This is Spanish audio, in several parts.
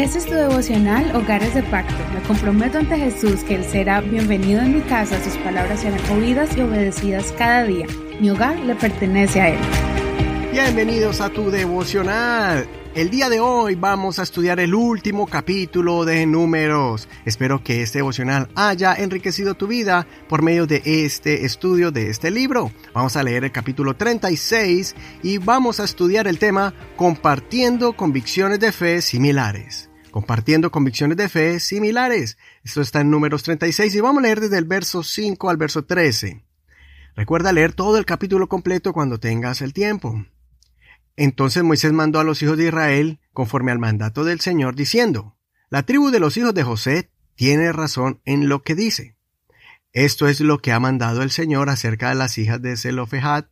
Este es tu devocional Hogares de Pacto. Me comprometo ante Jesús que Él será bienvenido en mi casa, sus palabras serán oídas y obedecidas cada día. Mi hogar le pertenece a Él. Bienvenidos a tu devocional. El día de hoy vamos a estudiar el último capítulo de Números. Espero que este devocional haya enriquecido tu vida por medio de este estudio de este libro. Vamos a leer el capítulo 36 y vamos a estudiar el tema Compartiendo convicciones de fe similares. Compartiendo convicciones de fe similares. Esto está en Números 36 y vamos a leer desde el verso 5 al verso 13. Recuerda leer todo el capítulo completo cuando tengas el tiempo. Entonces Moisés mandó a los hijos de Israel conforme al mandato del Señor, diciendo, La tribu de los hijos de José tiene razón en lo que dice. Esto es lo que ha mandado el Señor acerca de las hijas de Zelofehad,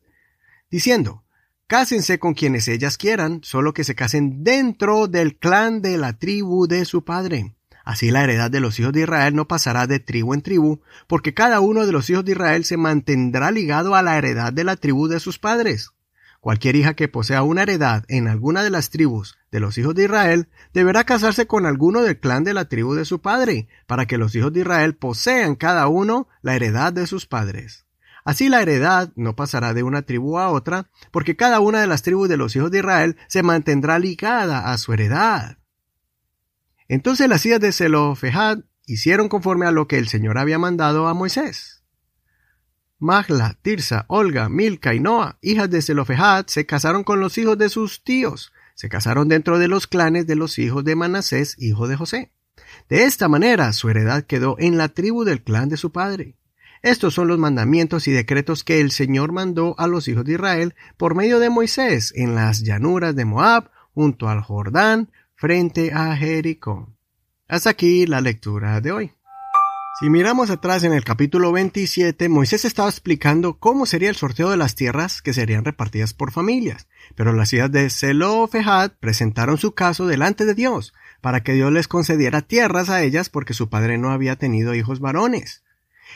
diciendo, Cásense con quienes ellas quieran, solo que se casen dentro del clan de la tribu de su padre. Así la heredad de los hijos de Israel no pasará de tribu en tribu, porque cada uno de los hijos de Israel se mantendrá ligado a la heredad de la tribu de sus padres. Cualquier hija que posea una heredad en alguna de las tribus de los hijos de Israel deberá casarse con alguno del clan de la tribu de su padre, para que los hijos de Israel posean cada uno la heredad de sus padres. Así la heredad no pasará de una tribu a otra, porque cada una de las tribus de los hijos de Israel se mantendrá ligada a su heredad. Entonces las hijas de Zelofehad hicieron conforme a lo que el Señor había mandado a Moisés. Magla, Tirsa, Olga, Milca y Noa, hijas de Zelofehad, se casaron con los hijos de sus tíos. Se casaron dentro de los clanes de los hijos de Manasés, hijo de José. De esta manera su heredad quedó en la tribu del clan de su padre. Estos son los mandamientos y decretos que el Señor mandó a los hijos de Israel por medio de Moisés en las llanuras de Moab, junto al Jordán, frente a Jericó. Hasta aquí la lectura de hoy. Si miramos atrás en el capítulo 27, Moisés estaba explicando cómo sería el sorteo de las tierras que serían repartidas por familias, pero las hijas de Zelofehad presentaron su caso delante de Dios, para que Dios les concediera tierras a ellas porque su padre no había tenido hijos varones.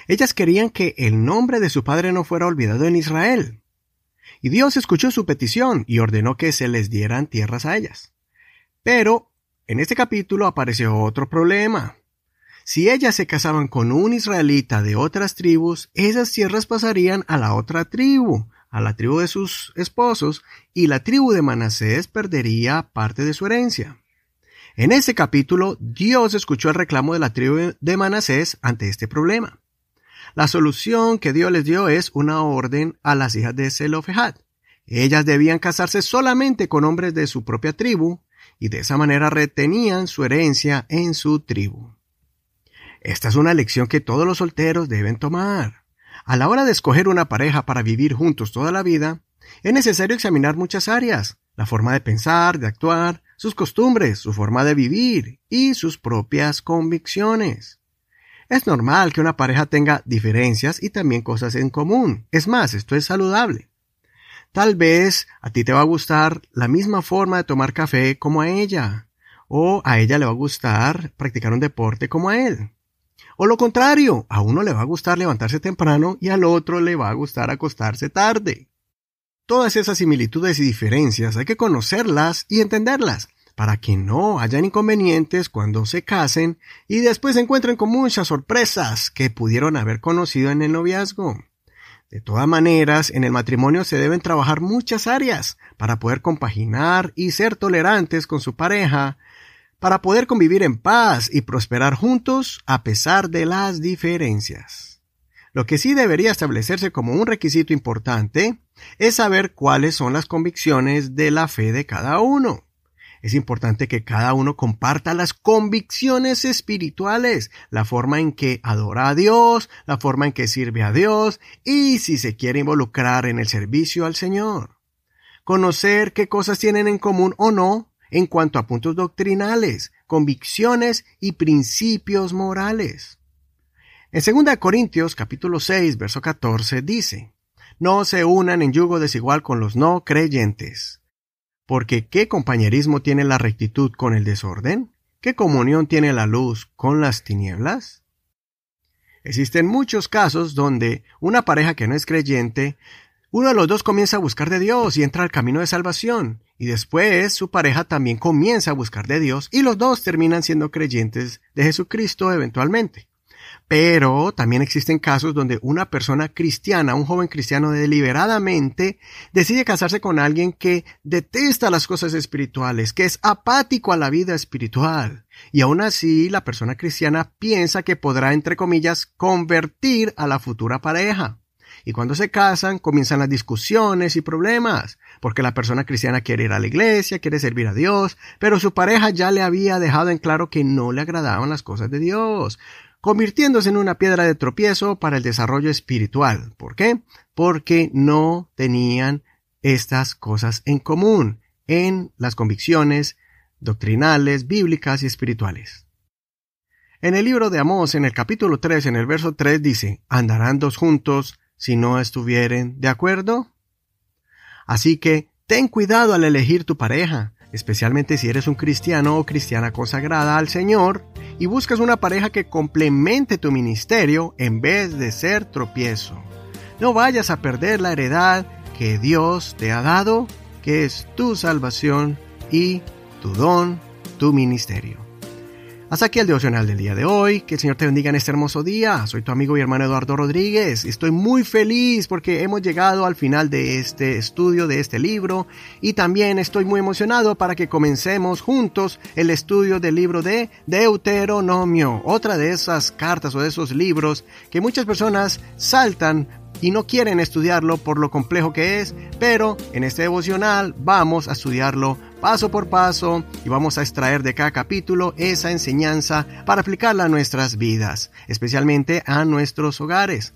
Ellas querían que el nombre de su padre no fuera olvidado en Israel. Y Dios escuchó su petición y ordenó que se les dieran tierras a ellas. Pero, en este capítulo apareció otro problema. Si ellas se casaban con un israelita de otras tribus, esas tierras pasarían a la otra tribu, a la tribu de sus esposos, y la tribu de Manasés perdería parte de su herencia. En este capítulo, Dios escuchó el reclamo de la tribu de Manasés ante este problema. La solución que Dios les dio es una orden a las hijas de Zelofehad. Ellas debían casarse solamente con hombres de su propia tribu, y de esa manera retenían su herencia en su tribu. Esta es una lección que todos los solteros deben tomar. A la hora de escoger una pareja para vivir juntos toda la vida, es necesario examinar muchas áreas, la forma de pensar, de actuar, sus costumbres, su forma de vivir y sus propias convicciones. Es normal que una pareja tenga diferencias y también cosas en común. Es más, esto es saludable. Tal vez a ti te va a gustar la misma forma de tomar café como a ella, o a ella le va a gustar practicar un deporte como a él. O lo contrario, a uno le va a gustar levantarse temprano y al otro le va a gustar acostarse tarde. Todas esas similitudes y diferencias hay que conocerlas y entenderlas para que no hayan inconvenientes cuando se casen y después se encuentren con muchas sorpresas que pudieron haber conocido en el noviazgo. De todas maneras, en el matrimonio se deben trabajar muchas áreas para poder compaginar y ser tolerantes con su pareja, para poder convivir en paz y prosperar juntos a pesar de las diferencias. Lo que sí debería establecerse como un requisito importante es saber cuáles son las convicciones de la fe de cada uno. Es importante que cada uno comparta las convicciones espirituales, la forma en que adora a Dios, la forma en que sirve a Dios y si se quiere involucrar en el servicio al Señor. Conocer qué cosas tienen en común o no en cuanto a puntos doctrinales, convicciones y principios morales. En 2 Corintios capítulo 6 verso 14 dice, No se unan en yugo desigual con los no creyentes. Porque ¿qué compañerismo tiene la rectitud con el desorden? ¿Qué comunión tiene la luz con las tinieblas? Existen muchos casos donde una pareja que no es creyente Uno de los dos comienza a buscar de Dios y entra al camino de salvación, y después su pareja también comienza a buscar de Dios y los dos terminan siendo creyentes de Jesucristo eventualmente. Pero también existen casos donde una persona cristiana, un joven cristiano deliberadamente, decide casarse con alguien que detesta las cosas espirituales, que es apático a la vida espiritual. Y aún así, la persona cristiana piensa que podrá, entre comillas, convertir a la futura pareja. Y cuando se casan, comienzan las discusiones y problemas, porque la persona cristiana quiere ir a la iglesia, quiere servir a Dios, pero su pareja ya le había dejado en claro que no le agradaban las cosas de Dios convirtiéndose en una piedra de tropiezo para el desarrollo espiritual. ¿Por qué? Porque no tenían estas cosas en común en las convicciones doctrinales, bíblicas y espirituales. En el libro de Amós, en el capítulo 3, en el verso 3 dice, ¿andarán dos juntos si no estuvieren de acuerdo? Así que ten cuidado al elegir tu pareja, especialmente si eres un cristiano o cristiana consagrada al Señor y buscas una pareja que complemente tu ministerio en vez de ser tropiezo. No vayas a perder la heredad que Dios te ha dado, que es tu salvación y tu don, tu ministerio. Hasta aquí el devocional del día de hoy. Que el Señor te bendiga en este hermoso día. Soy tu amigo y hermano Eduardo Rodríguez. Estoy muy feliz porque hemos llegado al final de este estudio, de este libro. Y también estoy muy emocionado para que comencemos juntos el estudio del libro de Deuteronomio. Otra de esas cartas o de esos libros que muchas personas saltan y no quieren estudiarlo por lo complejo que es, pero en este devocional vamos a estudiarlo paso por paso y vamos a extraer de cada capítulo esa enseñanza para aplicarla a nuestras vidas, especialmente a nuestros hogares.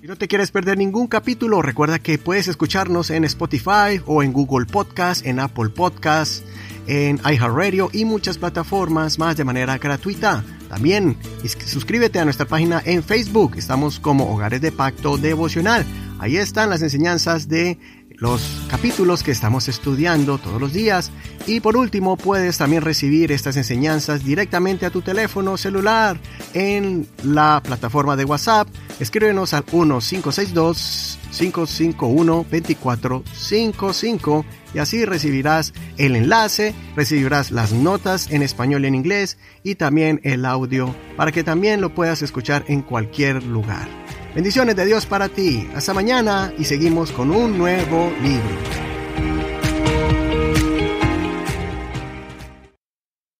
Si no te quieres perder ningún capítulo, recuerda que puedes escucharnos en Spotify o en Google Podcast, en Apple Podcast, en iHeartRadio y muchas plataformas más de manera gratuita. También suscríbete a nuestra página en Facebook. Estamos como Hogares de Pacto Devocional. Ahí están las enseñanzas de los capítulos que estamos estudiando todos los días. Y por último, puedes también recibir estas enseñanzas directamente a tu teléfono celular en la plataforma de WhatsApp. Escríbenos al 1562-551-2455 y así recibirás el enlace, recibirás las notas en español y en inglés y también el audio para que también lo puedas escuchar en cualquier lugar. Bendiciones de Dios para ti. Hasta mañana y seguimos con un nuevo libro.